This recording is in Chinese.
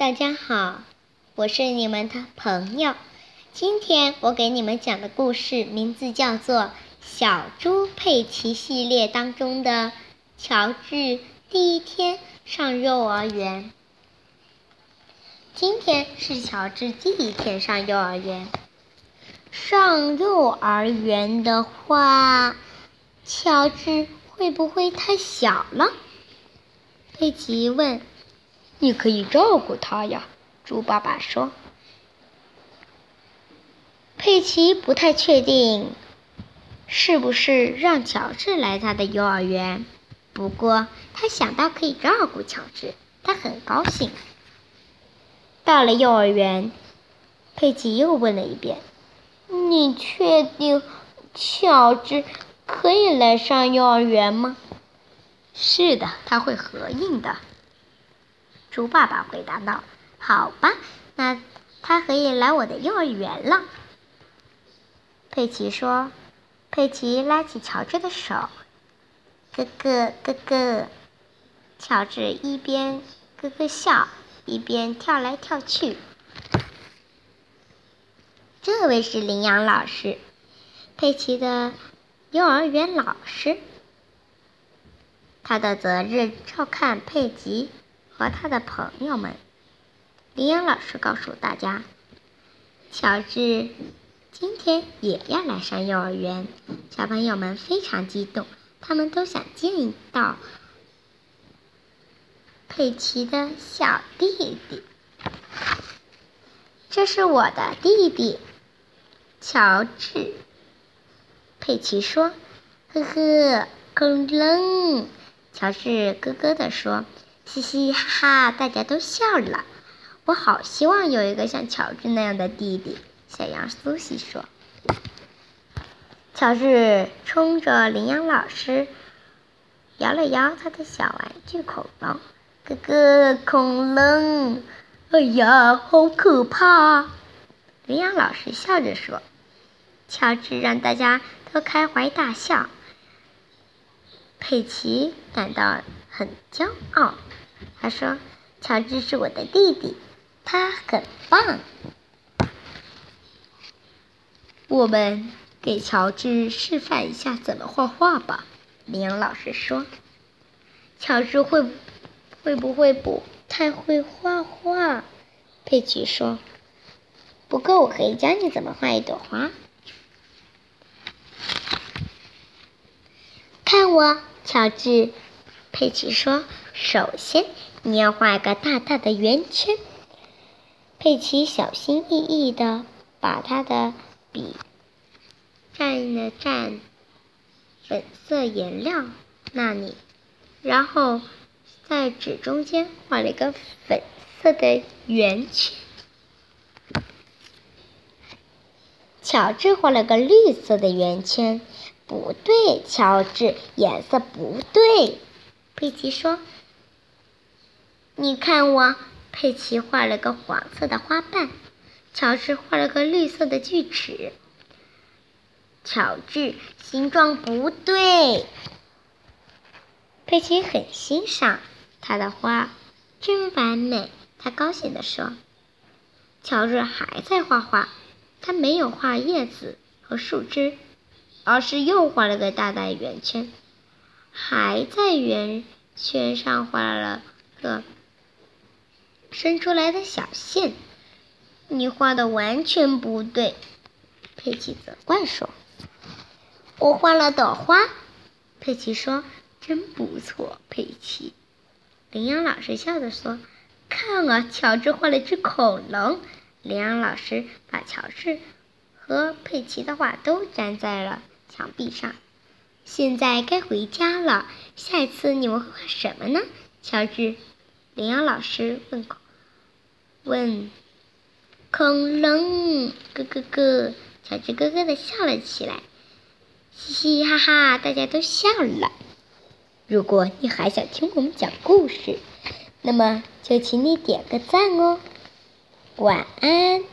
大家好，我是你们的朋友。今天我给你们讲的故事名字叫做《小猪佩奇》系列当中的《乔治第一天上幼儿园》。今天是乔治第一天上幼儿园。上幼儿园的话，乔治会不会太小了？佩奇问。你可以照顾他呀，猪爸爸说。佩奇不太确定是不是让乔治来他的幼儿园，不过他想到可以照顾乔治，他很高兴。到了幼儿园，佩奇又问了一遍：“你确定乔治可以来上幼儿园吗？”“是的，他会合应的。”猪爸爸回答道：“好吧，那他可以来我的幼儿园了。”佩奇说：“佩奇拉起乔治的手，咯咯咯咯。”乔治一边咯咯笑，一边跳来跳去。这位是羚羊老师，佩奇的幼儿园老师，他的责任照看佩奇。和他的朋友们，羚羊老师告诉大家，乔治今天也要来上幼儿园。小朋友们非常激动，他们都想见到佩奇的小弟弟。这是我的弟弟，乔治。佩奇说：“呵呵，恐龙。”乔治咯咯地说。嘻嘻哈哈，大家都笑了。我好希望有一个像乔治那样的弟弟。小羊苏西说。乔治冲着羚羊老师摇了摇他的小玩具恐龙。哥哥，恐龙！哎呀，好可怕！羚羊老师笑着说。乔治让大家都开怀大笑。佩奇感到很骄傲。他说：“乔治是我的弟弟，他很棒。”我们给乔治示范一下怎么画画吧。”羚羊老师说。“乔治会会不会不太会画画？”佩奇说。“不过我可以教你怎么画一朵花。”看我，乔治。佩奇说：“首先。”你要画一个大大的圆圈。佩奇小心翼翼地把他的笔蘸了蘸粉色颜料那里，然后在纸中间画了一个粉色的圆圈。乔治画了个绿色的圆圈，不对，乔治颜色不对。佩奇说。你看我，佩奇画了个黄色的花瓣，乔治画了个绿色的锯齿。乔治形状不对，佩奇很欣赏他的花，真完美。他高兴地说：“乔治还在画画，他没有画叶子和树枝，而是又画了个大大圆圈，还在圆圈上画了个。”伸出来的小线，你画的完全不对。佩奇责怪说：“我画了朵花。”佩奇说：“真不错，佩奇。”羚羊老师笑着说：“看啊，乔治画了只恐龙。”羚羊老师把乔治和佩奇的画都粘在了墙壁上。现在该回家了，下一次你们会画什么呢？乔治，羚羊老师问。问恐龙，咯咯咯，乔治咯咯的笑了起来，嘻嘻哈哈，大家都笑了。如果你还想听我们讲故事，那么就请你点个赞哦。晚安。